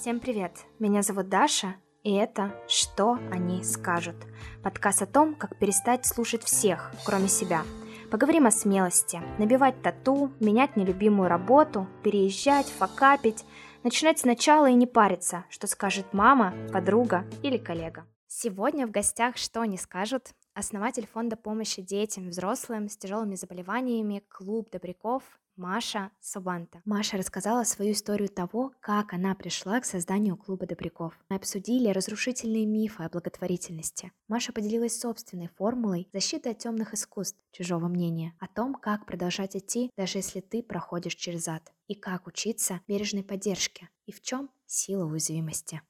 Всем привет! Меня зовут Даша, и это «Что они скажут?» Подкаст о том, как перестать слушать всех, кроме себя. Поговорим о смелости, набивать тату, менять нелюбимую работу, переезжать, факапить, начинать сначала и не париться, что скажет мама, подруга или коллега. Сегодня в гостях «Что они скажут?» основатель фонда помощи детям взрослым с тяжелыми заболеваниями «Клуб добряков» Маша Собанта. Маша рассказала свою историю того, как она пришла к созданию клуба добряков. Мы обсудили разрушительные мифы о благотворительности. Маша поделилась собственной формулой защиты от темных искусств, чужого мнения, о том, как продолжать идти, даже если ты проходишь через ад, и как учиться бережной поддержке, и в чем сила уязвимости.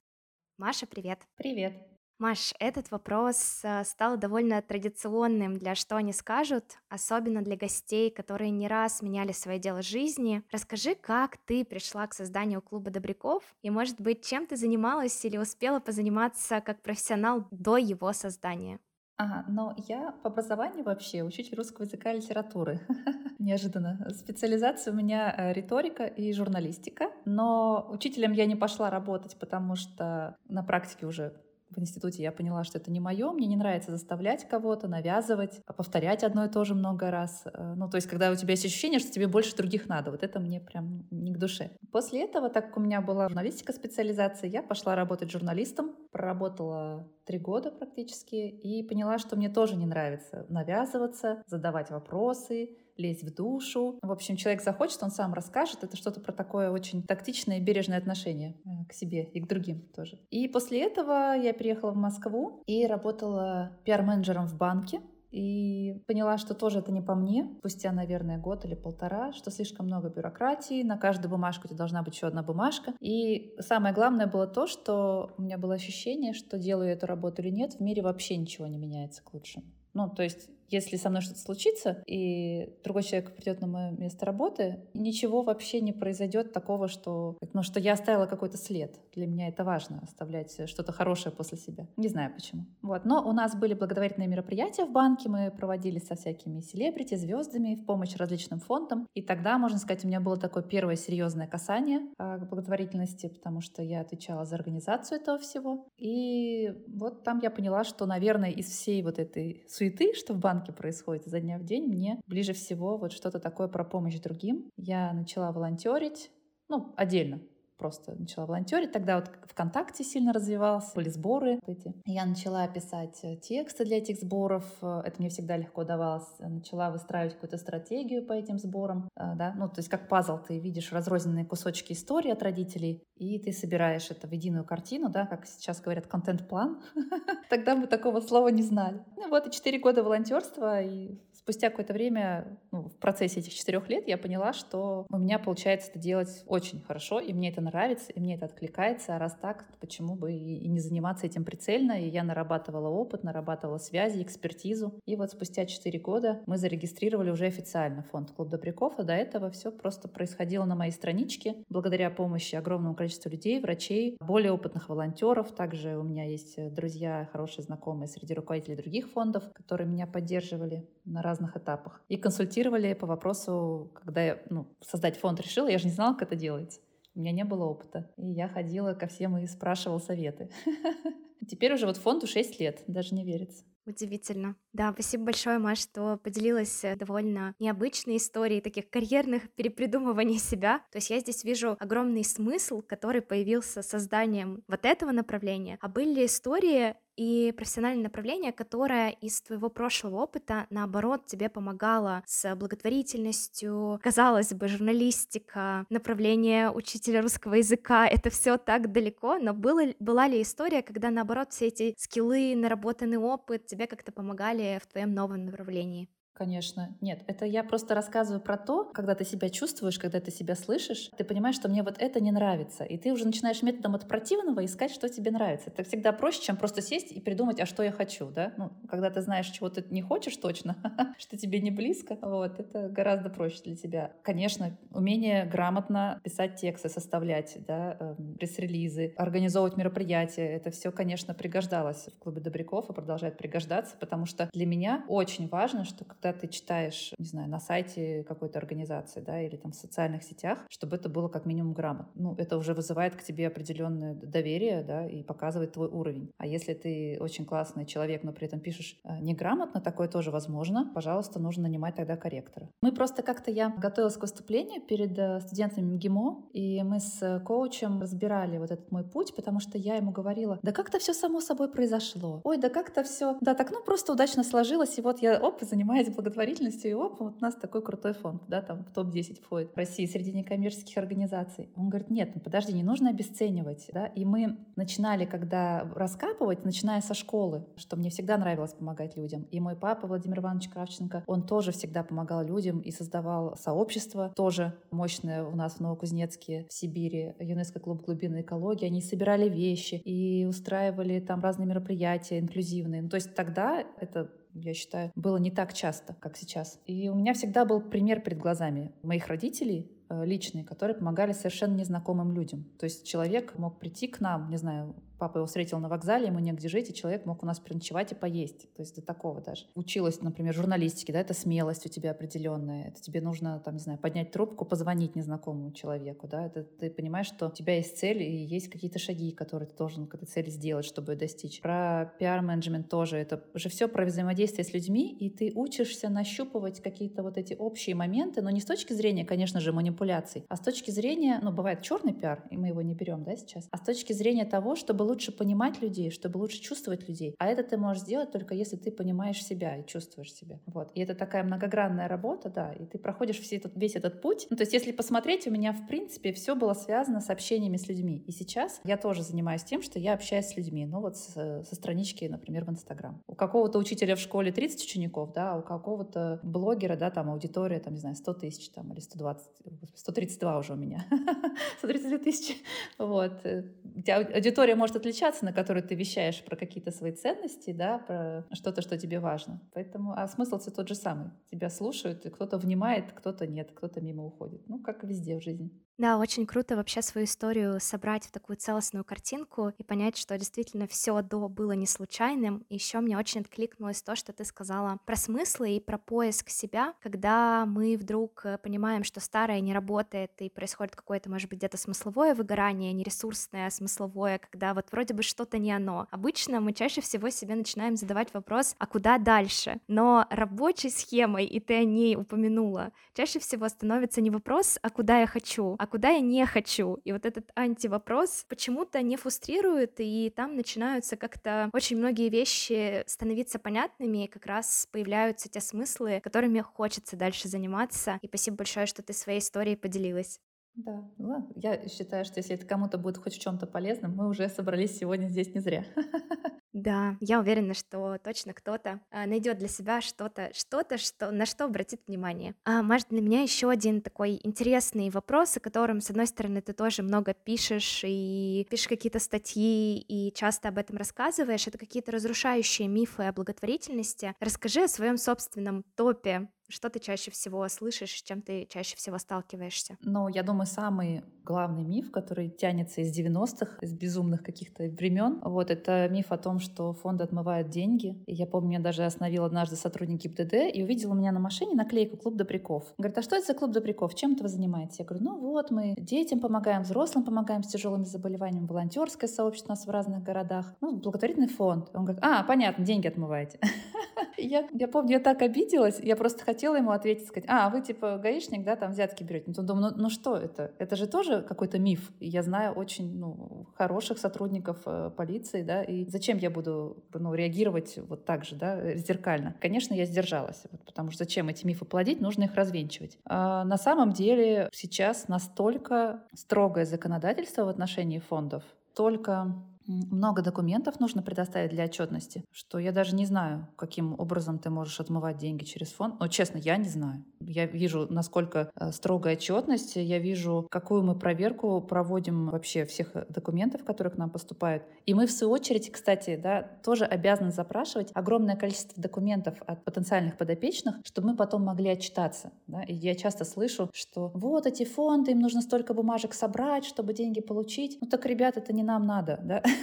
Маша, привет! Привет! Маш, этот вопрос э, стал довольно традиционным для «Что они скажут?», особенно для гостей, которые не раз меняли свое дело жизни. Расскажи, как ты пришла к созданию клуба добряков, и, может быть, чем ты занималась или успела позаниматься как профессионал до его создания? Ага, но я по образованию вообще учитель русского языка и литературы. Неожиданно. Специализация у меня э, риторика и журналистика. Но учителем я не пошла работать, потому что на практике уже в институте я поняла, что это не мое. Мне не нравится заставлять кого-то, навязывать, а повторять одно и то же много раз. Э, ну, то есть, когда у тебя есть ощущение, что тебе больше других надо. Вот это мне прям не к душе. После этого, так как у меня была журналистика специализация, я пошла работать журналистом. Проработала три года практически и поняла, что мне тоже не нравится навязываться, задавать вопросы, лезть в душу. В общем, человек захочет, он сам расскажет. Это что-то про такое очень тактичное и бережное отношение э, к себе и к другим тоже. И после этого я переехала в Москву и работала пиар-менеджером в банке. И поняла, что тоже это не по мне, спустя, наверное, год или полтора, что слишком много бюрократии, на каждую бумажку у тебя должна быть еще одна бумажка. И самое главное было то, что у меня было ощущение, что делаю эту работу или нет, в мире вообще ничего не меняется к лучшему. Ну, то есть если со мной что-то случится, и другой человек придет на мое место работы, ничего вообще не произойдет такого, что, ну, что я оставила какой-то след. Для меня это важно, оставлять что-то хорошее после себя. Не знаю почему. Вот. Но у нас были благотворительные мероприятия в банке, мы проводили со всякими селебрити, звездами в помощь различным фондам. И тогда, можно сказать, у меня было такое первое серьезное касание а, к благотворительности, потому что я отвечала за организацию этого всего. И вот там я поняла, что, наверное, из всей вот этой суеты, что в банке банке происходит изо дня в день, мне ближе всего вот что-то такое про помощь другим. Я начала волонтерить, ну, отдельно, просто начала волонтерить. Тогда вот ВКонтакте сильно развивался, были сборы эти. Я начала писать э, тексты для этих сборов. Э, это мне всегда легко давалось. Начала выстраивать какую-то стратегию по этим сборам. Э, да? Ну, то есть как пазл ты видишь разрозненные кусочки истории от родителей, и ты собираешь это в единую картину, да, как сейчас говорят, контент-план. Тогда мы такого слова не знали. Ну вот и четыре года волонтерства, и спустя какое-то время, ну, в процессе этих четырех лет, я поняла, что у меня получается это делать очень хорошо, и мне это нравится, и мне это откликается. А раз так, почему бы и не заниматься этим прицельно? И я нарабатывала опыт, нарабатывала связи, экспертизу. И вот спустя четыре года мы зарегистрировали уже официально фонд Клуб Добряков, а до этого все просто происходило на моей страничке. Благодаря помощи огромному количеству людей, врачей, более опытных волонтеров. Также у меня есть друзья, хорошие знакомые среди руководителей других фондов, которые меня поддерживали на разных этапах. И консультировали по вопросу, когда я ну, создать фонд решила, я же не знала, как это делается. У меня не было опыта. И я ходила ко всем и спрашивала советы. Теперь уже вот фонду 6 лет, даже не верится. Удивительно. Да, спасибо большое, Маш, что поделилась э, довольно необычной историей таких карьерных перепридумываний себя. То есть я здесь вижу огромный смысл, который появился созданием вот этого направления. А были истории и профессиональное направление, которое из твоего прошлого опыта, наоборот, тебе помогало с благотворительностью, казалось бы, журналистика, направление учителя русского языка, это все так далеко, но было, была ли история, когда, наоборот, все эти скиллы, наработанный опыт тебе как-то помогали в твоем новом направлении? Конечно, нет. Это я просто рассказываю про то, когда ты себя чувствуешь, когда ты себя слышишь, ты понимаешь, что мне вот это не нравится. И ты уже начинаешь методом от противного искать, что тебе нравится. Это всегда проще, чем просто сесть и придумать, а что я хочу, да? Ну, когда ты знаешь, чего ты не хочешь точно, что тебе не близко, вот, это гораздо проще для тебя. Конечно, умение грамотно писать тексты, составлять, да, эм, пресс-релизы, организовывать мероприятия, это все, конечно, пригождалось в клубе Добряков и продолжает пригождаться, потому что для меня очень важно, что когда когда ты читаешь, не знаю, на сайте какой-то организации, да, или там в социальных сетях, чтобы это было как минимум грамотно. Ну, это уже вызывает к тебе определенное доверие, да, и показывает твой уровень. А если ты очень классный человек, но при этом пишешь э, неграмотно, такое тоже возможно, пожалуйста, нужно нанимать тогда корректора. Мы просто как-то, я готовилась к выступлению перед э, студентами МГИМО, и мы с коучем разбирали вот этот мой путь, потому что я ему говорила, да как-то все само собой произошло. Ой, да как-то все, да так, ну просто удачно сложилось, и вот я, оп, занимаюсь благотворительностью, и оп, вот у нас такой крутой фонд, да, там в топ-10 входит в России среди некоммерческих организаций. Он говорит, нет, ну подожди, не нужно обесценивать, да, и мы начинали, когда раскапывать, начиная со школы, что мне всегда нравилось помогать людям, и мой папа Владимир Иванович Кравченко, он тоже всегда помогал людям и создавал сообщество, тоже мощное у нас в Новокузнецке, в Сибири, ЮНЕСКО клуб глубинной экологии, они собирали вещи и устраивали там разные мероприятия инклюзивные. Ну, то есть тогда это я считаю, было не так часто, как сейчас. И у меня всегда был пример перед глазами моих родителей, э, личные, которые помогали совершенно незнакомым людям. То есть человек мог прийти к нам, не знаю, Папа его встретил на вокзале, ему негде жить, и человек мог у нас переночевать и поесть. То есть до такого даже. Училась, например, журналистике, да, это смелость у тебя определенная. Это тебе нужно, там, не знаю, поднять трубку, позвонить незнакомому человеку, да. Это ты понимаешь, что у тебя есть цель и есть какие-то шаги, которые ты должен к этой цели сделать, чтобы ее достичь. Про пиар-менеджмент тоже. Это же все про взаимодействие с людьми, и ты учишься нащупывать какие-то вот эти общие моменты, но не с точки зрения, конечно же, манипуляций, а с точки зрения, ну, бывает черный пиар, и мы его не берем, да, сейчас, а с точки зрения того, чтобы лучше понимать людей, чтобы лучше чувствовать людей. А это ты можешь сделать только если ты понимаешь себя и чувствуешь себя. Вот. И это такая многогранная работа, да, и ты проходишь все этот, весь этот путь. Ну, то есть если посмотреть, у меня, в принципе, все было связано с общениями с людьми. И сейчас я тоже занимаюсь тем, что я общаюсь с людьми. Ну, вот с, со странички, например, в Инстаграм. У какого-то учителя в школе 30 учеников, да, а у какого-то блогера, да, там аудитория, там, не знаю, 100 тысяч там, или 120, 132 уже у меня. 132 тысячи. Вот. Тебя аудитория может отличаться, на которой ты вещаешь про какие-то свои ценности, да, про что-то, что тебе важно. Поэтому, а смысл все тот же самый. Тебя слушают, и кто-то внимает, кто-то нет, кто-то мимо уходит. Ну, как и везде в жизни. Да, очень круто вообще свою историю собрать в такую целостную картинку и понять, что действительно все до было не случайным. Еще мне очень откликнулось то, что ты сказала про смыслы и про поиск себя, когда мы вдруг э, понимаем, что старое не работает и происходит какое-то, может быть, где-то смысловое выгорание, не ресурсное, а смысловое, когда вот вроде бы что-то не оно. Обычно мы чаще всего себе начинаем задавать вопрос, а куда дальше? Но рабочей схемой, и ты о ней упомянула, чаще всего становится не вопрос, а куда я хочу, а куда я не хочу. И вот этот антивопрос почему-то не фрустрирует, и там начинаются как-то очень многие вещи становиться понятными, и как раз появляются те смыслы, которыми хочется дальше заниматься. И спасибо большое, что ты своей историей поделилась. Да, ну, я считаю, что если это кому-то будет хоть в чем-то полезным, мы уже собрались сегодня здесь не зря. Да, я уверена, что точно кто-то а, найдет для себя что-то, что-то, что, на что обратит внимание. А, Маш, для меня еще один такой интересный вопрос, о котором, с одной стороны, ты тоже много пишешь и пишешь какие-то статьи и часто об этом рассказываешь. Это какие-то разрушающие мифы о благотворительности. Расскажи о своем собственном топе что ты чаще всего слышишь, с чем ты чаще всего сталкиваешься? Ну, я думаю, самый главный миф, который тянется из 90-х, из безумных каких-то времен, вот это миф о том, что фонды отмывают деньги. И я помню, я даже остановил однажды сотрудники ГИБДД и увидел у меня на машине наклейку «Клуб добряков». Говорит, а что это за клуб добряков? Чем это вы занимаетесь? Я говорю, ну вот, мы детям помогаем, взрослым помогаем с тяжелыми заболеваниями, волонтерское сообщество у нас в разных городах, ну, благотворительный фонд. Он говорит, а, понятно, деньги отмываете. Я помню, я так обиделась, я просто хотела ему ответить, сказать, а, вы типа гаишник, да, там взятки берете. Ну, думаю, ну, ну что это? Это же тоже какой-то миф. Я знаю очень ну, хороших сотрудников э, полиции, да, и зачем я буду ну, реагировать вот так же, да, зеркально? Конечно, я сдержалась, вот, потому что зачем эти мифы плодить, нужно их развенчивать. А на самом деле сейчас настолько строгое законодательство в отношении фондов, только много документов нужно предоставить для отчетности, что я даже не знаю, каким образом ты можешь отмывать деньги через фонд. Но, честно, я не знаю. Я вижу, насколько э, строгая отчетность, я вижу, какую мы проверку проводим вообще всех э, документов, которые к нам поступают. И мы, в свою очередь, кстати, да, тоже обязаны запрашивать огромное количество документов от потенциальных подопечных, чтобы мы потом могли отчитаться. Да? И я часто слышу, что вот эти фонды, им нужно столько бумажек собрать, чтобы деньги получить. Ну так, ребят, это не нам надо. Да?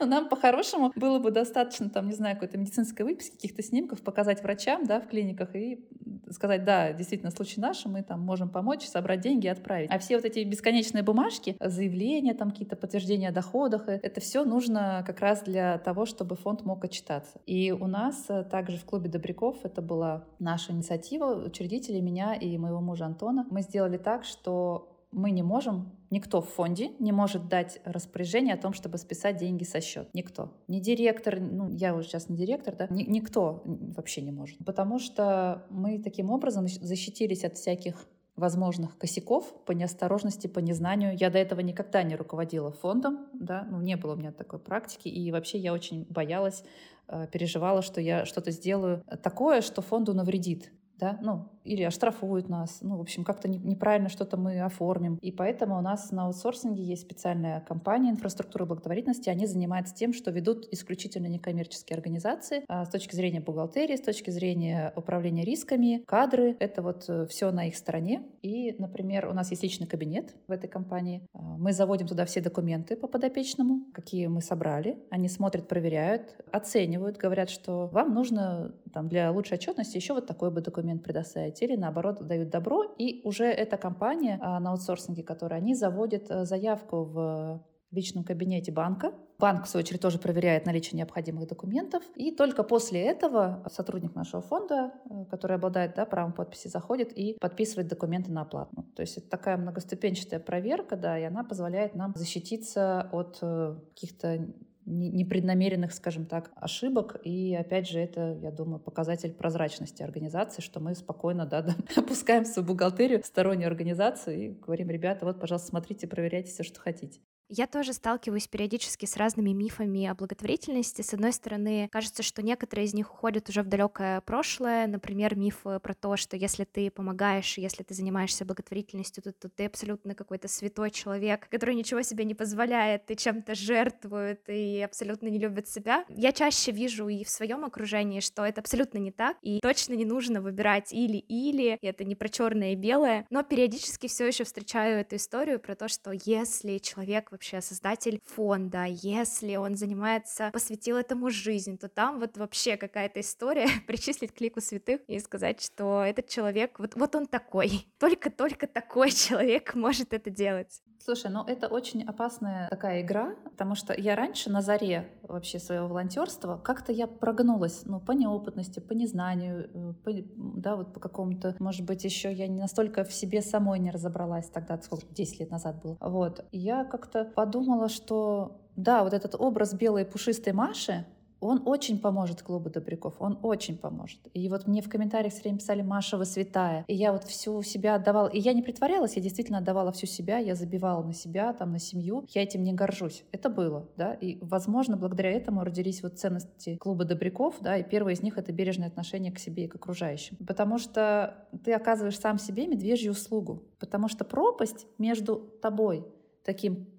Нам по-хорошему было бы достаточно, там, не знаю, какой-то медицинской выписки, каких-то снимков, показать врачам, да, в клиниках и сказать, да, действительно, случай наш, мы там можем помочь, собрать деньги и отправить. А все вот эти бесконечные бумажки, заявления, там какие-то подтверждения о доходах, это все нужно как раз для того, чтобы фонд мог отчитаться. И у нас э, также в клубе Добряков, это была наша инициатива, учредители меня и моего мужа Антона, мы сделали так, что мы не можем, никто в фонде не может дать распоряжение о том, чтобы списать деньги со счета. Никто. Ни директор, ну, я уже сейчас не директор, да, ни, никто вообще не может. Потому что мы таким образом защитились от всяких возможных косяков по неосторожности, по незнанию. Я до этого никогда не руководила фондом, да, ну, не было у меня такой практики, и вообще я очень боялась, э, переживала, что я что-то сделаю такое, что фонду навредит да, ну, или оштрафуют нас, ну, в общем, как-то неправильно что-то мы оформим. И поэтому у нас на аутсорсинге есть специальная компания инфраструктуры благотворительности, они занимаются тем, что ведут исключительно некоммерческие организации а с точки зрения бухгалтерии, с точки зрения управления рисками, кадры, это вот э, все на их стороне. И, например, у нас есть личный кабинет в этой компании, а, мы заводим туда все документы по подопечному, какие мы собрали, они смотрят, проверяют, оценивают, говорят, что вам нужно там, для лучшей отчетности еще вот такой бы документ предоставить. Или наоборот дают добро. И уже эта компания а, на аутсорсинге, которая они заводят э, заявку в личном кабинете банка. Банк, в свою очередь, тоже проверяет наличие необходимых документов. И только после этого сотрудник нашего фонда, э, который обладает да, правом подписи, заходит и подписывает документы на оплату. То есть это такая многоступенчатая проверка, да, и она позволяет нам защититься от э, каких-то непреднамеренных, скажем так, ошибок. И опять же, это, я думаю, показатель прозрачности организации, что мы спокойно да, да, опускаем свою бухгалтерию стороннюю организацию и говорим, ребята, вот, пожалуйста, смотрите, проверяйте все, что хотите. Я тоже сталкиваюсь периодически с разными мифами о благотворительности. С одной стороны, кажется, что некоторые из них уходят уже в далекое прошлое. Например, миф э, про то, что если ты помогаешь, если ты занимаешься благотворительностью, то, то ты абсолютно какой-то святой человек, который ничего себе не позволяет, и чем-то жертвует и абсолютно не любит себя. Я чаще вижу и в своем окружении, что это абсолютно не так, и точно не нужно выбирать или-или, это не про черное и белое, но периодически все еще встречаю эту историю про то, что если человек вообще создатель фонда, если он занимается, посвятил этому жизнь, то там вот вообще какая-то история причислить к лику святых и сказать, что этот человек, вот, вот он такой, только-только такой человек может это делать. Слушай, ну это очень опасная такая игра, потому что я раньше на заре вообще своего волонтерства как-то я прогнулась, ну, по неопытности, по незнанию, э, по, да, вот по какому-то, может быть, еще я не настолько в себе самой не разобралась тогда, сколько, 10 лет назад было. Вот. И я как-то подумала, что да, вот этот образ белой пушистой Маши, он очень поможет клубу Добряков, он очень поможет. И вот мне в комментариях все время писали «Маша, вы святая». И я вот всю себя отдавала. И я не притворялась, я действительно отдавала всю себя, я забивала на себя, там, на семью. Я этим не горжусь. Это было, да. И, возможно, благодаря этому родились вот ценности клуба Добряков, да, и первое из них — это бережное отношение к себе и к окружающим. Потому что ты оказываешь сам себе медвежью услугу. Потому что пропасть между тобой, таким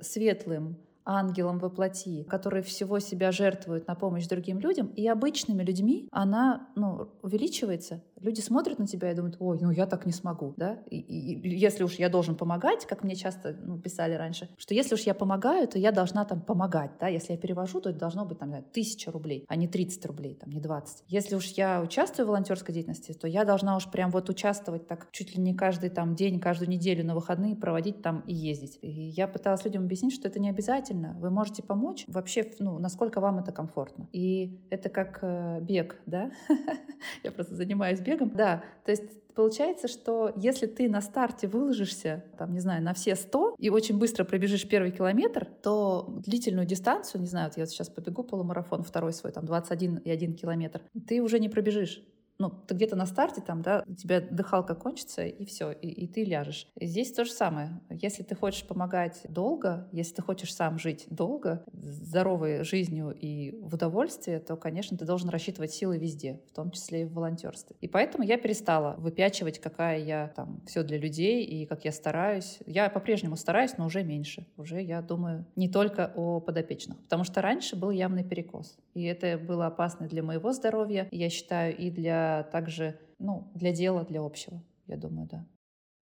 светлым, ангелом во плоти, который всего себя жертвует на помощь другим людям, и обычными людьми она ну, увеличивается. Люди смотрят на тебя и думают, ой, ну я так не смогу, да? И, и, и если уж я должен помогать, как мне часто ну, писали раньше, что если уж я помогаю, то я должна там помогать, да? Если я перевожу, то это должно быть там тысяча рублей, а не 30 рублей, там не 20. Если уж я участвую в волонтерской деятельности, то я должна уж прям вот участвовать так чуть ли не каждый там день, каждую неделю на выходные проводить там и ездить. И я пыталась людям объяснить, что это не обязательно. Вы можете помочь вообще, ну, насколько вам это комфортно. И это как э, бег, да? Я просто занимаюсь бегом. Да, то есть Получается, что если ты на старте выложишься, там, не знаю, на все 100 и очень быстро пробежишь первый километр, то длительную дистанцию, не знаю, вот я сейчас побегу полумарафон, второй свой, там, 21 и 1 километр, ты уже не пробежишь ну, ты где-то на старте там, да, у тебя дыхалка кончится, и все, и, и ты ляжешь. Здесь то же самое. Если ты хочешь помогать долго, если ты хочешь сам жить долго, здоровой жизнью и в удовольствии, то, конечно, ты должен рассчитывать силы везде, в том числе и в волонтерстве. И поэтому я перестала выпячивать, какая я там все для людей и как я стараюсь. Я по-прежнему стараюсь, но уже меньше. Уже я думаю не только о подопечных. Потому что раньше был явный перекос. И это было опасно для моего здоровья, я считаю, и для также, ну, для дела, для общего, я думаю, да.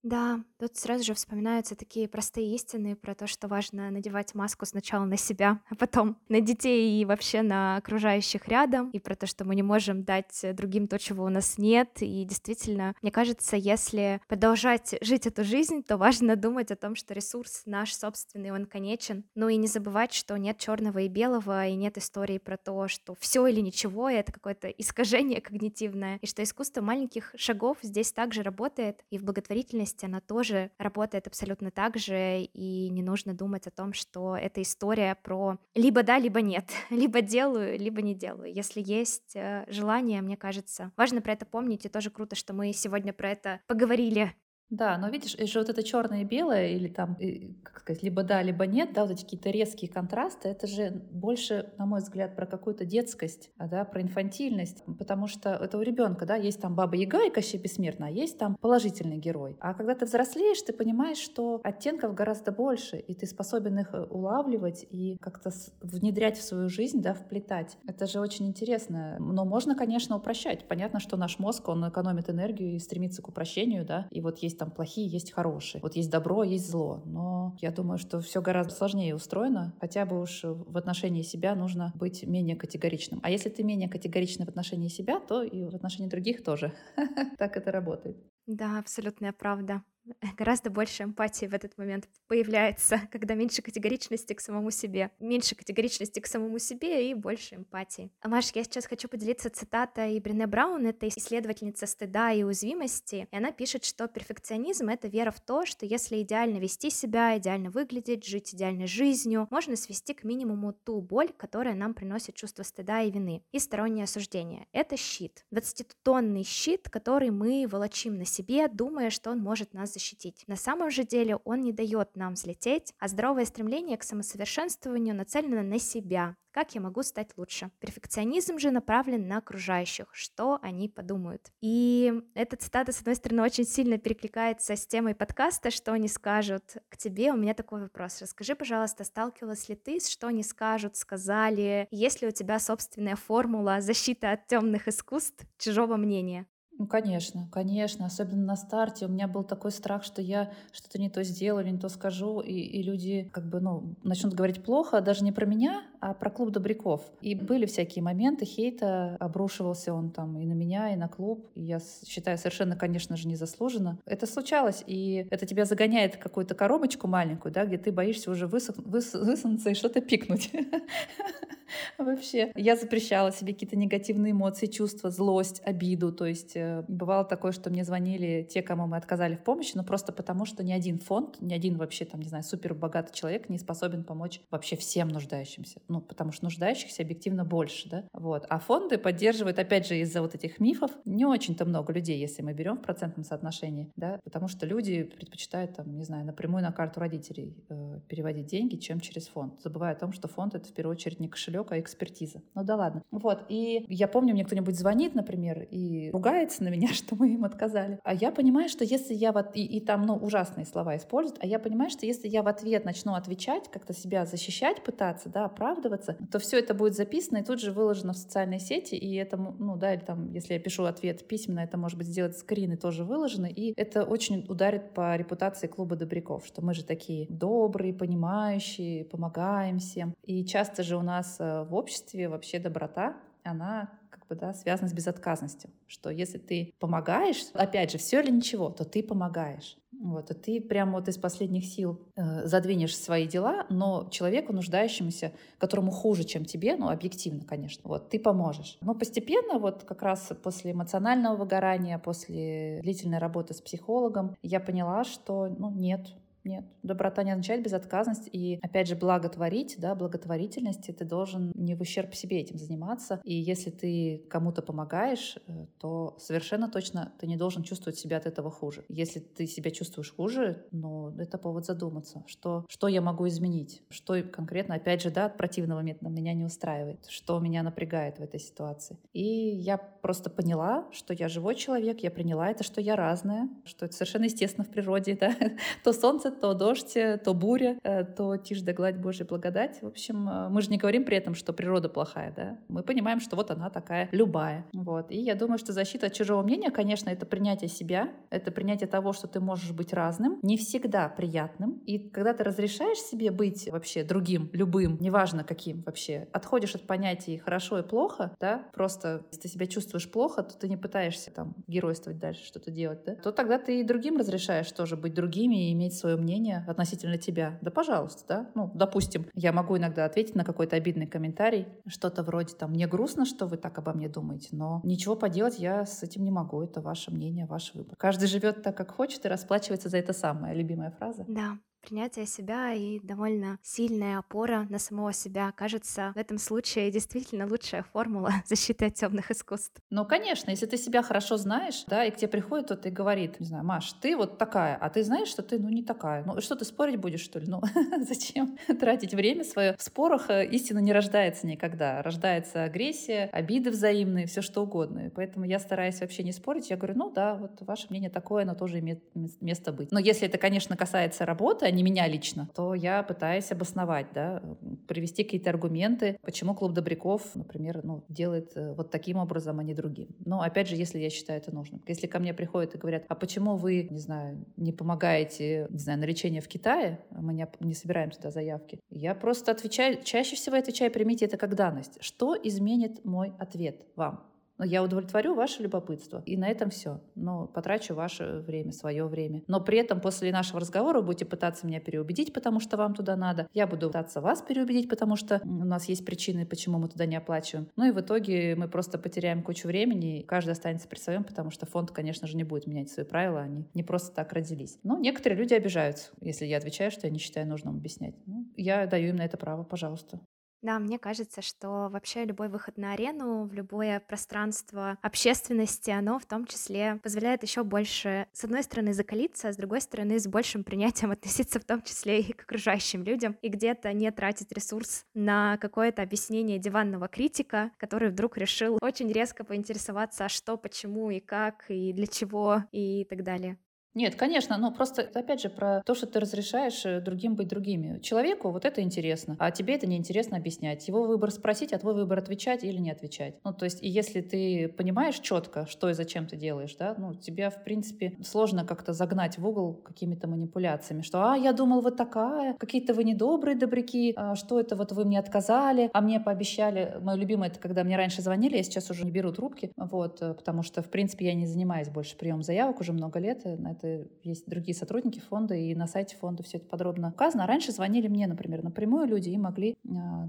Да, тут сразу же вспоминаются такие простые истины про то, что важно надевать маску сначала на себя, а потом на детей и вообще на окружающих рядом, и про то, что мы не можем дать другим то, чего у нас нет. И действительно, мне кажется, если продолжать жить эту жизнь, то важно думать о том, что ресурс наш собственный, он конечен. Ну и не забывать, что нет черного и белого, и нет истории про то, что все или ничего, и это какое-то искажение когнитивное, и что искусство маленьких шагов здесь также работает, и в благотворительности реальность, она тоже работает абсолютно так же, и не нужно думать о том, что это история про либо да, либо нет, либо делаю, либо не делаю. Если есть э, желание, мне кажется, важно про это помнить, и тоже круто, что мы сегодня про это поговорили да, но видишь, же вот это черное и белое, или там, как сказать, либо да, либо нет, да, вот эти какие-то резкие контрасты, это же больше, на мой взгляд, про какую-то детскость, а, да, про инфантильность, потому что это у ребенка, да, есть там Баба Яга и Кощей Бессмертный, а есть там положительный герой. А когда ты взрослеешь, ты понимаешь, что оттенков гораздо больше, и ты способен их э, улавливать и как-то внедрять в свою жизнь, да, вплетать. Это же очень интересно. Но можно, конечно, упрощать. Понятно, что наш мозг, он экономит энергию и стремится к упрощению, да, и вот есть там плохие, есть хорошие. Вот есть добро, есть зло. Но я думаю, что все гораздо сложнее устроено. Хотя бы уж в отношении себя нужно быть менее категоричным. А если ты менее категоричный в отношении себя, то и в отношении других тоже. Так это работает. Да, абсолютная правда. гораздо больше эмпатии в этот момент появляется, когда меньше категоричности к самому себе. Меньше категоричности к самому себе и больше эмпатии. А Маш, я сейчас хочу поделиться цитатой Брене Браун, это исследовательница стыда и уязвимости, и она пишет, что перфекционизм — это вера в то, что если идеально вести себя, идеально выглядеть, жить идеальной жизнью, можно свести к минимуму ту боль, которая нам приносит чувство стыда и вины, и стороннее осуждение. Это щит. 20-тонный щит, который мы волочим на себе, думая, что он может нас защитить. На самом же деле он не дает нам взлететь, а здоровое стремление к самосовершенствованию нацелено на себя, как я могу стать лучше. Перфекционизм же направлен на окружающих, что они подумают. И эта цитата, с одной стороны, очень сильно перекликается с темой подкаста, что они скажут к тебе. У меня такой вопрос. Расскажи, пожалуйста, сталкивалась ли ты с что они скажут, сказали? Есть ли у тебя собственная формула защиты от темных искусств чужого мнения? Ну, конечно, конечно. Особенно на старте у меня был такой страх, что я что-то не то сделаю, не то скажу, и, и люди как бы, ну, начнут говорить плохо, даже не про меня, а про клуб добряков. И были всякие моменты хейта, обрушивался он там и на меня, и на клуб. И я считаю, совершенно, конечно же, незаслуженно. Это случалось, и это тебя загоняет в какую-то коробочку маленькую, да, где ты боишься уже высох... выс... высунуться и что-то пикнуть. Вообще. Я запрещала себе какие-то негативные эмоции, чувства, злость, обиду. То есть э, бывало такое, что мне звонили те, кому мы отказали в помощи, но просто потому, что ни один фонд, ни один вообще, там, не знаю, супер богатый человек не способен помочь вообще всем нуждающимся. Ну, потому что нуждающихся объективно больше, да. Вот. А фонды поддерживают, опять же, из-за вот этих мифов, не очень-то много людей, если мы берем в процентном соотношении, да, потому что люди предпочитают, там, не знаю, напрямую на карту родителей э, переводить деньги, чем через фонд, забывая о том, что фонд — это в первую очередь не кошелек, а экспертиза. Ну да ладно. Вот, и я помню, мне кто-нибудь звонит, например, и ругается на меня, что мы им отказали. А я понимаю, что если я вот... И, и там, ну, ужасные слова используют, а я понимаю, что если я в ответ начну отвечать, как-то себя защищать, пытаться, да, оправдываться, то все это будет записано и тут же выложено в социальные сети, и это, ну да, или там, если я пишу ответ письменно, это может быть сделать скрины тоже выложены, и это очень ударит по репутации клуба добряков, что мы же такие добрые, понимающие, помогаем всем. И часто же у нас э, в обществе вообще доброта, она как бы, да, связана с безотказностью, что если ты помогаешь, опять же, все или ничего, то ты помогаешь. Вот, и ты прям вот из последних сил э, задвинешь свои дела, но человеку нуждающемуся, которому хуже, чем тебе, ну, объективно, конечно, вот, ты поможешь. Но постепенно, вот как раз после эмоционального выгорания, после длительной работы с психологом, я поняла, что, ну, нет, нет, доброта не означает безотказность. И, опять же, благотворить, да, благотворительности ты должен не в ущерб себе этим заниматься. И если ты кому-то помогаешь, э, то совершенно точно ты не должен чувствовать себя от этого хуже. Если ты себя чувствуешь хуже, ну, это повод задуматься, что, что я могу изменить, что конкретно, опять же, да, от противного метода меня не устраивает, что меня напрягает в этой ситуации. И я просто поняла, что я живой человек, я приняла это, что я разная, что это совершенно естественно в природе, да, то солнце, то дождь, то буря, э, то тишь да гладь Божья благодать. В общем, э, мы же не говорим при этом, что природа плохая, да? Мы понимаем, что вот она такая любая. Вот. И я думаю, что защита от чужого мнения, конечно, это принятие себя, это принятие того, что ты можешь быть разным, не всегда приятным. И когда ты разрешаешь себе быть вообще другим, любым, неважно каким вообще, отходишь от понятий хорошо и плохо, да, просто если ты себя чувствуешь плохо, то ты не пытаешься там геройствовать дальше, что-то делать, да, то тогда ты и другим разрешаешь тоже быть другими и иметь свое мнение относительно тебя. Да, пожалуйста, да. Ну, допустим, я могу иногда ответить на какой-то обидный комментарий, что-то вроде там «мне грустно, что вы так обо мне думаете», но ничего поделать я с этим не могу, это ваше мнение, ваш выбор. Каждый живет так, как хочет и расплачивается за это сам, моя любимая фраза. Да, принятие себя и довольно сильная опора на самого себя. Кажется, в этом случае действительно лучшая формула защиты от темных искусств. Ну, конечно, если ты себя хорошо знаешь, да, и к тебе приходит кто-то и говорит, не знаю, Маш, ты вот такая, а ты знаешь, что ты, ну, не такая. Ну, что ты спорить будешь, что ли? Ну, зачем тратить время свое? В спорах э, истина не рождается никогда. Рождается агрессия, обиды взаимные, все что угодно. И поэтому я стараюсь вообще не спорить. Я говорю, ну да, вот ваше мнение такое, оно тоже имеет место быть. Но если это, конечно, касается работы, не меня лично, то я пытаюсь обосновать, да, привести какие-то аргументы, почему клуб добряков, например, ну, делает э, вот таким образом, а не другим. Но опять же, если я считаю это нужным. Если ко мне приходят и говорят, а почему вы, не знаю, не помогаете, не знаю, на лечение в Китае, мы не, не собираем туда заявки, я просто отвечаю, чаще всего отвечаю, примите это как данность. Что изменит мой ответ вам? Я удовлетворю ваше любопытство, и на этом все. Но потрачу ваше время, свое время. Но при этом после нашего разговора вы будете пытаться меня переубедить, потому что вам туда надо. Я буду пытаться вас переубедить, потому что у нас есть причины, почему мы туда не оплачиваем. Ну и в итоге мы просто потеряем кучу времени, и каждый останется при своем, потому что фонд, конечно же, не будет менять свои правила, они не просто так родились. Но некоторые люди обижаются, если я отвечаю, что я не считаю нужным объяснять. Ну, я даю им на это право, пожалуйста. Да, мне кажется, что вообще любой выход на арену, в любое пространство общественности, оно в том числе позволяет еще больше, с одной стороны, закалиться, а с другой стороны, с большим принятием относиться в том числе и к окружающим людям, и где-то не тратить ресурс на какое-то объяснение диванного критика, который вдруг решил очень резко поинтересоваться, а что, почему и как, и для чего, и так далее. Нет, конечно, но просто опять же про то, что ты разрешаешь э, другим быть другими. Человеку вот это интересно, а тебе это неинтересно объяснять. Его выбор спросить, а твой выбор отвечать или не отвечать. Ну, то есть, и если ты понимаешь четко, что и зачем ты делаешь, да, ну, тебя, в принципе, сложно как-то загнать в угол какими-то манипуляциями, что, а, я думал, вот такая, какие-то вы недобрые добряки, а, что это вот вы мне отказали, а мне пообещали. Мое любимое, это когда мне раньше звонили, я сейчас уже не беру трубки, вот, э, потому что, в принципе, я не занимаюсь больше приемом заявок уже много лет, э, на это есть другие сотрудники фонда, и на сайте фонда все это подробно указано. А раньше звонили мне, например, напрямую люди и могли э,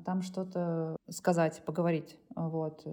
там что-то сказать, поговорить. Вот.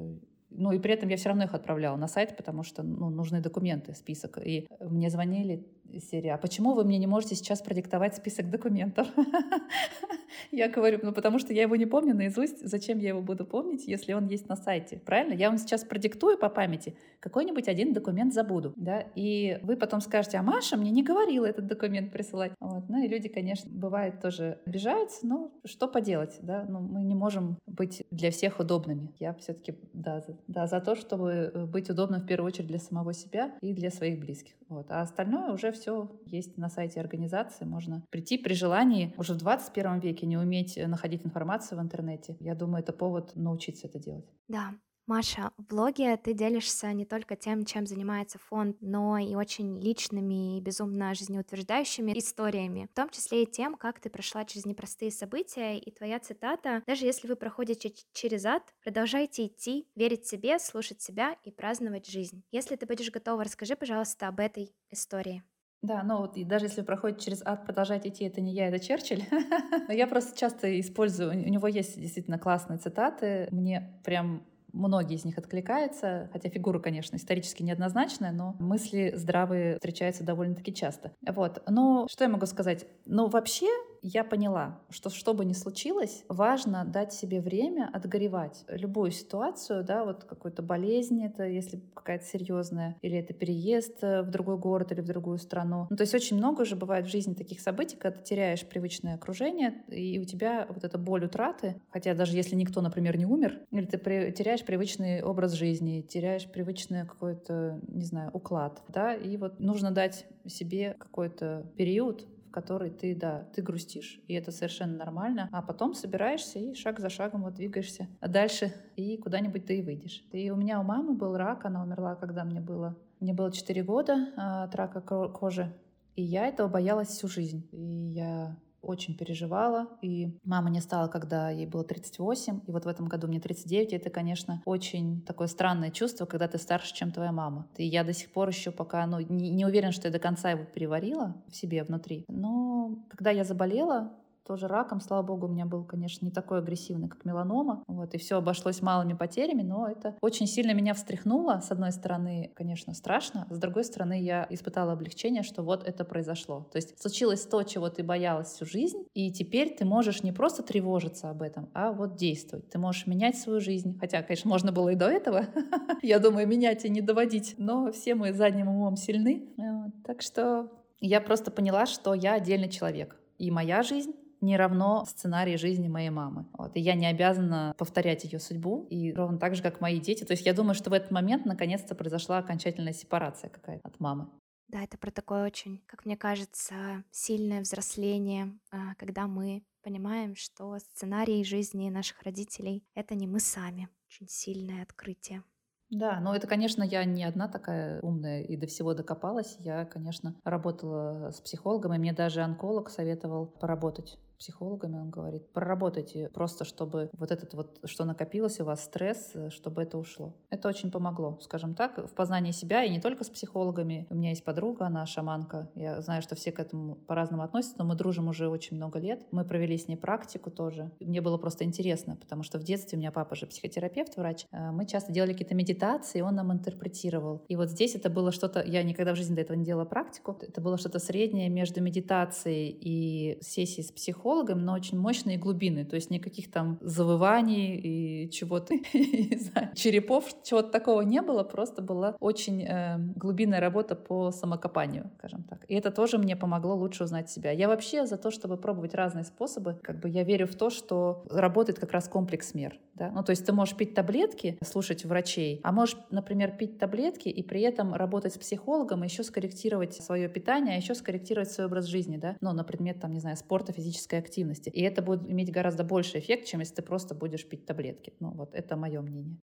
Ну и при этом я все равно их отправляла на сайт, потому что ну, нужны документы, список. И мне звонили серия, а почему вы мне не можете сейчас продиктовать список документов? Я говорю, ну потому что я его не помню наизусть, зачем я его буду помнить, если он есть на сайте, правильно? Я вам сейчас продиктую по памяти, какой-нибудь один документ забуду, да, и вы потом скажете, а Маша мне не говорила этот документ присылать. Вот. Ну и люди, конечно, бывает тоже обижаются, но что поделать, да, ну мы не можем быть для всех удобными. Я все-таки, да, за, да, за то, чтобы э, быть удобным в первую очередь для самого себя и для своих близких. Вот. А остальное уже все есть на сайте организации, можно прийти при желании уже в 21 веке не уметь находить информацию в интернете. Я думаю, это повод научиться это делать. Да, Маша, в блоге ты делишься не только тем, чем занимается фонд, но и очень личными и безумно жизнеутверждающими историями, в том числе и тем, как ты прошла через непростые события, и твоя цитата «Даже если вы проходите через ад, продолжайте идти, верить себе, слушать себя и праздновать жизнь». Если ты будешь готова, расскажи, пожалуйста, об этой истории. Да, ну вот и даже если проходит через ад, продолжать идти, это не я, это Черчилль. Но я просто часто использую, у него есть действительно классные цитаты. Мне прям Многие из них откликаются, хотя фигура, конечно, исторически неоднозначная, но мысли здравые встречаются довольно-таки часто. Вот. Но что я могу сказать? Ну, вообще, я поняла, что что бы ни случилось, важно дать себе время отгоревать любую ситуацию, да, вот какую-то болезнь, это если какая-то серьезная, или это переезд э, в другой город или в другую страну. Ну, то есть очень много уже бывает в жизни таких событий, когда ты теряешь привычное окружение, и у тебя вот эта боль утраты, хотя даже если никто, например, не умер, или ты теряешь привычный образ жизни, теряешь привычный какой-то, не знаю, уклад, да, и вот нужно дать себе какой-то период, в который ты, да, ты грустишь. И это совершенно нормально. А потом собираешься и шаг за шагом вот двигаешься дальше, и куда-нибудь ты и выйдешь. И у меня у мамы был рак, она умерла, когда мне было... Мне было 4 года а, от рака кожи. И я этого боялась всю жизнь. И я очень переживала. И мама не стала, когда ей было 38, и вот в этом году мне 39. И это, конечно, очень такое странное чувство, когда ты старше, чем твоя мама. И я до сих пор еще пока ну, не, не уверена, что я до конца его переварила в себе внутри. Но когда я заболела, тоже раком. Слава богу, у меня был, конечно, не такой агрессивный, как меланома. Вот, и все обошлось малыми потерями, но это очень сильно меня встряхнуло. С одной стороны, конечно, страшно. С другой стороны, я испытала облегчение, что вот это произошло. То есть случилось то, чего ты боялась всю жизнь, и теперь ты можешь не просто тревожиться об этом, а вот действовать. Ты можешь менять свою жизнь. Хотя, конечно, можно было и до этого. Я думаю, менять и не доводить. Но все мы задним умом сильны. Так что я просто поняла, что я отдельный человек. И моя жизнь не равно сценарий жизни моей мамы. Вот. И я не обязана повторять ее судьбу, и ровно так же, как мои дети. То есть я думаю, что в этот момент наконец-то произошла окончательная сепарация какая-то от мамы. Да, это про такое очень, как мне кажется, сильное взросление, а, когда мы понимаем, что сценарий жизни наших родителей — это не мы сами. Очень сильное открытие. Да, но это, конечно, я не одна такая умная и до всего докопалась. Я, конечно, работала с психологом, и мне даже онколог советовал поработать психологами, он говорит, проработайте просто, чтобы вот этот вот, что накопилось у вас, стресс, э, чтобы это ушло. Это очень помогло, скажем так, в познании себя, и не только с психологами. У меня есть подруга, она шаманка. Я знаю, что все к этому по-разному относятся, но мы дружим уже очень много лет. Мы провели с ней практику тоже. Мне было просто интересно, потому что в детстве у меня папа же психотерапевт, врач. Э, мы часто делали какие-то медитации, он нам интерпретировал. И вот здесь это было что-то, я никогда в жизни до этого не делала практику, это было что-то среднее между медитацией и сессией с психологом, психологом, но очень мощные глубины, то есть никаких там завываний и чего-то, черепов, чего-то такого не было, просто была очень э, глубинная работа по самокопанию, скажем так. И это тоже мне помогло лучше узнать себя. Я вообще за то, чтобы пробовать разные способы, как бы я верю в то, что работает как раз комплекс мер. Да? Ну, то есть ты можешь пить таблетки, слушать врачей, а можешь, например, пить таблетки и при этом работать с психологом, еще скорректировать свое питание, а еще скорректировать свой образ жизни, да, ну, на предмет, там, не знаю, спорта, физической активности. И это будет иметь гораздо больше эффект, чем если ты просто будешь пить таблетки. Ну, вот это мое мнение.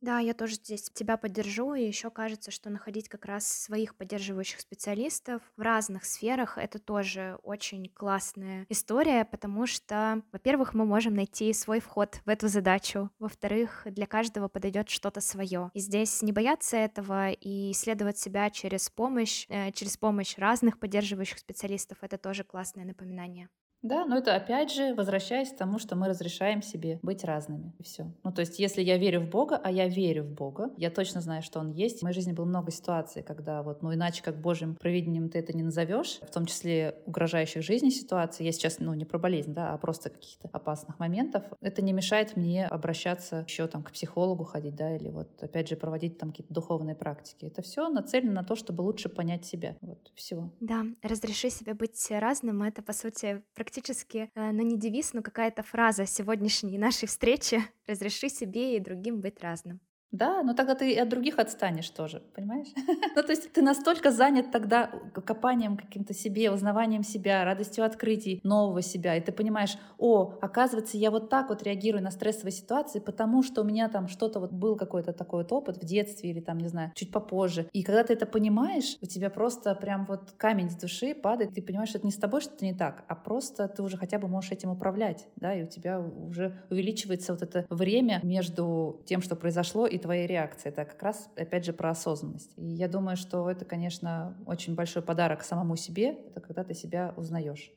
Да, я тоже здесь тебя поддержу, и еще кажется, что находить как раз своих поддерживающих специалистов в разных сферах это тоже очень классная история, потому что, во-первых, мы можем найти свой вход в эту задачу, во-вторых, для каждого подойдет что-то свое. И здесь не бояться этого и исследовать себя через помощь, э, через помощь разных поддерживающих специалистов, это тоже классное напоминание. Да, но это опять же возвращаясь к тому, что мы разрешаем себе быть разными. И все. Ну, то есть, если я верю в Бога, а я верю в Бога, я точно знаю, что Он есть. В моей жизни было много ситуаций, когда вот, ну, иначе как Божьим провидением ты это не назовешь, в том числе угрожающих жизни ситуаций. Я сейчас, ну, не про болезнь, да, а просто каких-то опасных моментов. Это не мешает мне обращаться еще там к психологу ходить, да, или вот, опять же, проводить там какие-то духовные практики. Это все нацелено на то, чтобы лучше понять себя. Вот, всего. Да, разреши себе быть разным. Это, по сути, практически практически, э, ну не девиз, но какая-то фраза сегодняшней нашей встречи «разреши себе и другим быть разным». Да, но тогда ты и от других отстанешь тоже, понимаешь? ну, то есть ты настолько занят тогда копанием каким-то себе, узнаванием себя, радостью открытий нового себя, и ты понимаешь, о, оказывается, я вот так вот реагирую на стрессовые ситуации, потому что у меня там что-то вот был какой-то такой вот опыт в детстве или там, не знаю, чуть попозже. И когда ты это понимаешь, у тебя просто прям вот камень с души падает, ты понимаешь, что это не с тобой что-то не так, а просто ты уже хотя бы можешь этим управлять, да, и у тебя уже увеличивается вот это время между тем, что произошло, и твоей реакции. Это как раз, опять же, про осознанность. И я думаю, что это, конечно, очень большой подарок самому себе, это когда ты себя узнаешь.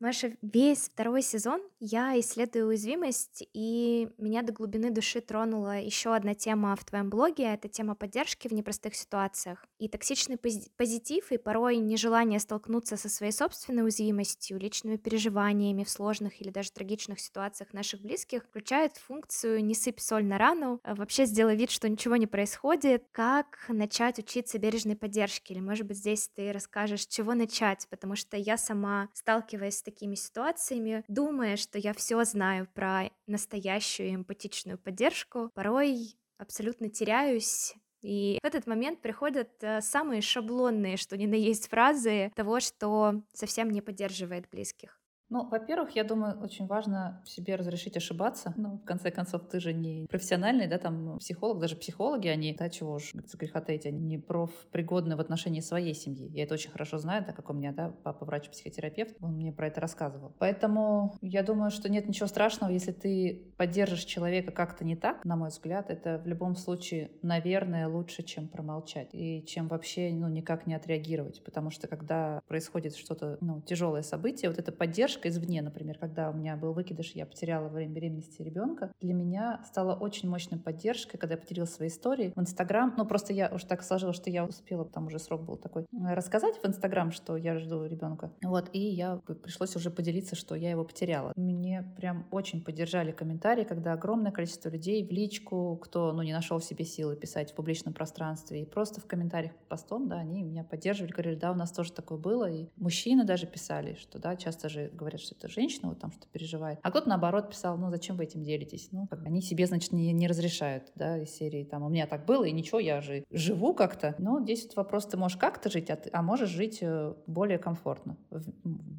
Маша, весь второй сезон я исследую уязвимость, и меня до глубины души тронула еще одна тема в твоем блоге, это тема поддержки в непростых ситуациях. И токсичный позитив, и порой нежелание столкнуться со своей собственной уязвимостью, личными переживаниями в сложных или даже трагичных ситуациях наших близких включают функцию «не сыпь соль на рану», а вообще сделай вид, что ничего не происходит, как начать учиться бережной поддержке, или, может быть, здесь ты расскажешь, чего начать, потому что я сама, сталкиваясь такими ситуациями, думая, что я все знаю про настоящую эмпатичную поддержку, порой абсолютно теряюсь И в этот момент приходят э, самые шаблонные, что ни на есть фразы того, что совсем не поддерживает близких. Ну, во-первых, я думаю, очень важно себе разрешить ошибаться. Ну, в конце концов, ты же не профессиональный, да, там, психолог, даже психологи, они, да, чего уж греха таить, они не профпригодны в отношении своей семьи. Я это очень хорошо знаю, так как у меня, да, папа врач-психотерапевт, он мне про это рассказывал. Поэтому я думаю, что нет ничего страшного, если ты поддержишь человека как-то не так, на мой взгляд, это в любом случае, наверное, лучше, чем промолчать и чем вообще, ну, никак не отреагировать. Потому что когда происходит что-то, ну, тяжелое событие, вот эта поддержка поддержка извне, например, когда у меня был выкидыш, я потеряла во время беременности ребенка, для меня стала очень мощной поддержкой, когда я поделилась своей историей в Инстаграм. Ну, просто я уж так сложилось, что я успела, там уже срок был такой, рассказать в Инстаграм, что я жду ребенка. Вот, и я пришлось уже поделиться, что я его потеряла. Мне прям очень поддержали комментарии, когда огромное количество людей в личку, кто, ну, не нашел в себе силы писать в публичном пространстве, и просто в комментариях постом, да, они меня поддерживали, говорили, да, у нас тоже такое было, и мужчины даже писали, что, да, часто же говорят, что это женщина вот там что переживает. А кто-то наоборот писал, ну зачем вы этим делитесь? Ну, как они себе, значит, не, не разрешают, да, из серии там, у меня так было, и ничего, я же живу как-то. Но здесь вот вопрос, ты можешь как-то жить, а, ты, а можешь жить э, более комфортно, в,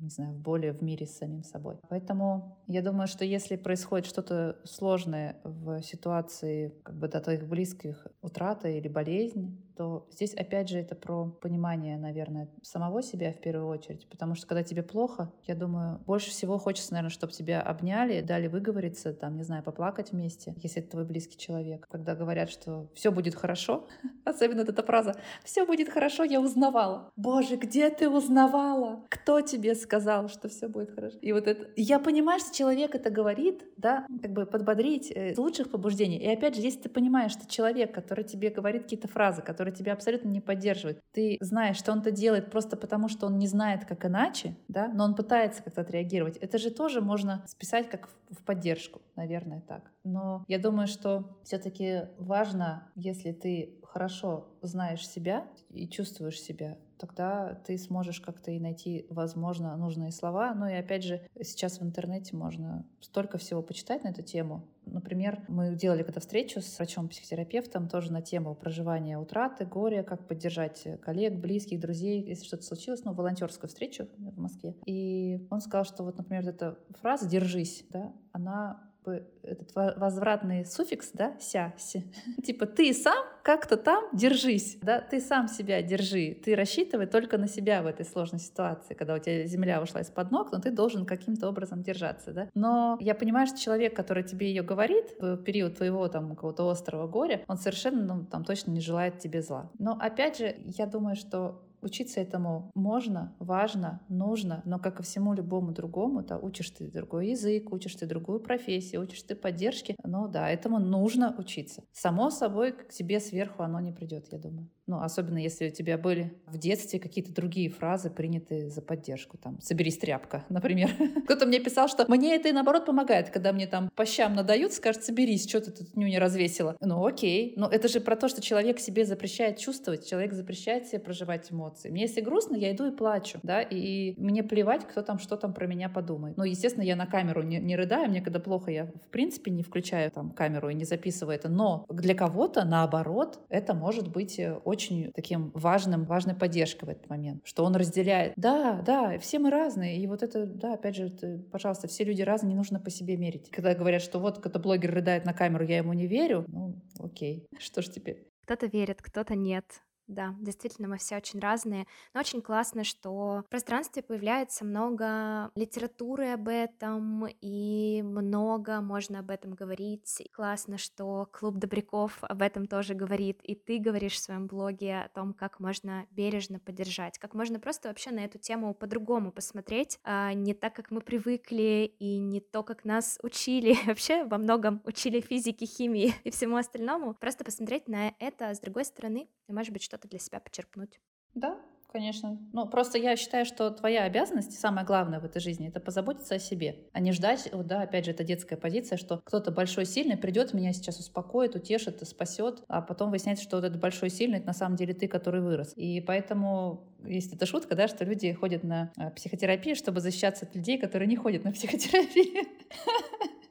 не знаю, более в мире с самим собой. Поэтому я думаю, что если происходит что-то сложное в ситуации как бы до твоих близких, утрата или болезнь, то здесь опять же это про понимание, наверное, самого себя в первую очередь. Потому что когда тебе плохо, я думаю, больше всего хочется, наверное, чтобы тебя обняли, дали выговориться, там, не знаю, поплакать вместе, если это твой близкий человек. Когда говорят, что все будет хорошо, особенно эта фраза «все будет хорошо», я узнавала. Боже, где ты узнавала? Кто тебе сказал, что все будет хорошо? И вот это... Я понимаю, что человек это говорит, да, как бы подбодрить э, лучших побуждений. И опять же, если ты понимаешь, что человек, который тебе говорит какие-то фразы, которые который тебя абсолютно не поддерживает. Ты знаешь, что он это делает просто потому, что он не знает, как иначе, да, но он пытается как-то отреагировать. Это же тоже можно списать как в поддержку, наверное, так. Но я думаю, что все-таки важно, если ты хорошо знаешь себя и чувствуешь себя, тогда ты сможешь как-то и найти, возможно, нужные слова. Ну и опять же, сейчас в интернете можно столько всего почитать на эту тему. Например, мы делали когда встречу с врачом-психотерапевтом тоже на тему проживания утраты, горя, как поддержать коллег, близких, друзей, если что-то случилось, ну, волонтерскую встречу в Москве. И он сказал, что вот, например, эта фраза «держись», да, она бы этот возвратный суффикс, да, ся, ся. типа ты сам как-то там держись, да, ты сам себя держи, ты рассчитывай только на себя в этой сложной ситуации, когда у тебя земля ушла из-под ног, но ты должен каким-то образом держаться, да. Но я понимаю, что человек, который тебе ее говорит в период твоего там какого-то острого горя, он совершенно, ну, там точно не желает тебе зла. Но опять же, я думаю, что Учиться этому можно, важно, нужно, но как и всему любому другому, да, учишь ты другой язык, учишь ты другую профессию, учишь ты поддержки, ну да, этому нужно учиться. Само собой, к тебе сверху оно не придет, я думаю. Ну, особенно если у тебя были в детстве какие-то другие фразы, принятые за поддержку. Там, «соберись, тряпка», например. Кто-то мне писал, что мне это и наоборот помогает, когда мне там по щам надают, скажет, соберись, что ты тут нюня развесила. Ну, окей. Но это же про то, что человек себе запрещает чувствовать, человек запрещает себе проживать эмоции. Мне если грустно, я иду и плачу, да, и мне плевать, кто там, что там про меня подумает. Ну, естественно, я на камеру не, не рыдаю, мне когда плохо, я в принципе не включаю там камеру и не записываю это, но для кого-то, наоборот, это может быть очень очень таким важным, важной поддержкой в этот момент, что он разделяет. Да, да, все мы разные, и вот это, да, опять же, это, пожалуйста, все люди разные, не нужно по себе мерить. Когда говорят, что вот кто-то блогер рыдает на камеру, я ему не верю, ну, окей, что ж теперь? Кто-то верит, кто-то нет. Да, действительно, мы все очень разные, но очень классно, что в пространстве появляется много литературы об этом, и много можно об этом говорить. Классно, что клуб добряков об этом тоже говорит, и ты говоришь в своем блоге о том, как можно бережно поддержать, как можно просто вообще на эту тему по-другому посмотреть, а не так, как мы привыкли, и не то, как нас учили, вообще во многом учили физике, химии и всему остальному, просто посмотреть на это с другой стороны, и, может быть, что что-то для себя почерпнуть. Да, конечно. Ну, просто я считаю, что твоя обязанность, самое главное в этой жизни, это позаботиться о себе, а не ждать, вот, да, опять же, это детская позиция, что кто-то большой, сильный придет, меня сейчас успокоит, утешит, спасет, а потом выясняется, что вот этот большой, сильный, это на самом деле ты, который вырос. И поэтому есть эта шутка, да, что люди ходят на э, психотерапию, чтобы защищаться от людей, которые не ходят на психотерапию.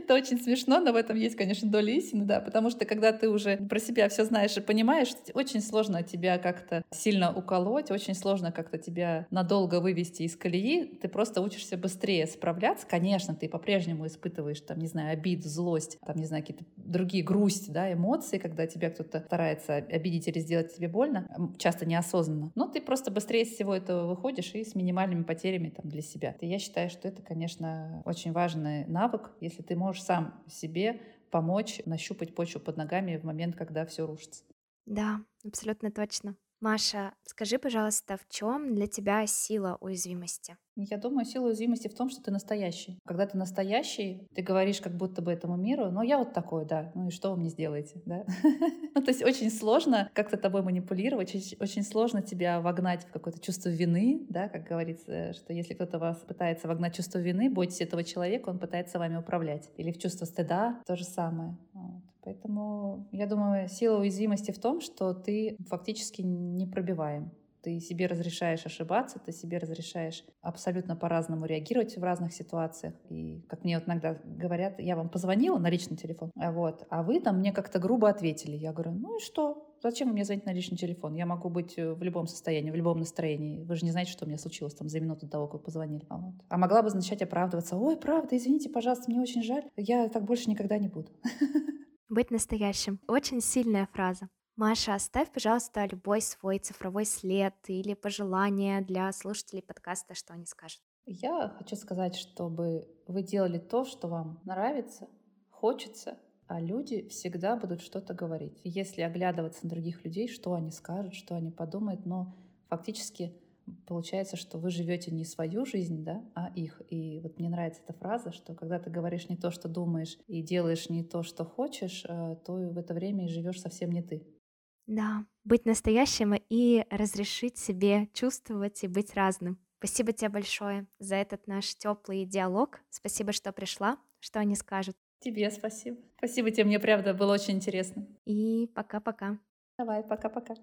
Это очень смешно, но в этом есть, конечно, доля истины, да, потому что когда ты уже про себя все знаешь и понимаешь, очень сложно тебя как-то сильно уколоть, очень сложно как-то тебя надолго вывести из колеи, ты просто учишься быстрее справляться. Конечно, ты по-прежнему испытываешь, там, не знаю, обид, злость, там, не знаю, какие-то другие грусть, да, эмоции, когда тебя кто-то старается обидеть или сделать тебе больно, часто неосознанно. Но ты просто быстрее из всего этого выходишь и с минимальными потерями там для себя. И я считаю, что это, конечно, очень важный навык, если ты можешь сам себе помочь нащупать почву под ногами в момент, когда все рушится. Да, абсолютно точно. Маша, скажи, пожалуйста, в чем для тебя сила уязвимости? Я думаю, сила уязвимости в том, что ты настоящий. Когда ты настоящий, ты говоришь как будто бы этому миру, ну я вот такой, да, ну и что вы мне сделаете, да? Ну то есть очень сложно как-то тобой манипулировать, очень сложно тебя вогнать в какое-то чувство вины, да, как говорится, что если кто-то вас пытается вогнать чувство вины, бойтесь этого человека, он пытается вами управлять. Или в чувство стыда то же самое. Поэтому я думаю, сила уязвимости в том, что ты фактически не пробиваем. Ты себе разрешаешь ошибаться, ты себе разрешаешь абсолютно по-разному реагировать в разных ситуациях. И, как мне вот иногда говорят, я вам позвонила на личный телефон, а вот, а вы там мне как-то грубо ответили. Я говорю, ну и что? Зачем мне звонить на личный телефон? Я могу быть э, в любом состоянии, в любом настроении. Вы же не знаете, что у меня случилось там за минуту до того, как вы позвонили. А, вот. а могла бы начать оправдываться. Ой, правда, извините, пожалуйста, мне очень жаль. Я так больше никогда не буду. Быть настоящим. Очень сильная фраза. Маша, оставь, пожалуйста, любой свой цифровой след или пожелание для слушателей подкаста, что они скажут. Я хочу сказать, чтобы вы делали то, что вам нравится, хочется, а люди всегда будут что-то говорить. Если оглядываться на других людей, что они скажут, что они подумают, но фактически получается, что вы живете не свою жизнь, да, а их. И вот мне нравится эта фраза, что когда ты говоришь не то, что думаешь, и делаешь не то, что хочешь, э, то в это время и живешь совсем не ты. Да, быть настоящим и разрешить себе чувствовать и быть разным. Спасибо тебе большое за этот наш теплый диалог. Спасибо, что пришла. Что они скажут? Тебе спасибо. Спасибо тебе, мне правда было очень интересно. И пока-пока. Давай, пока-пока.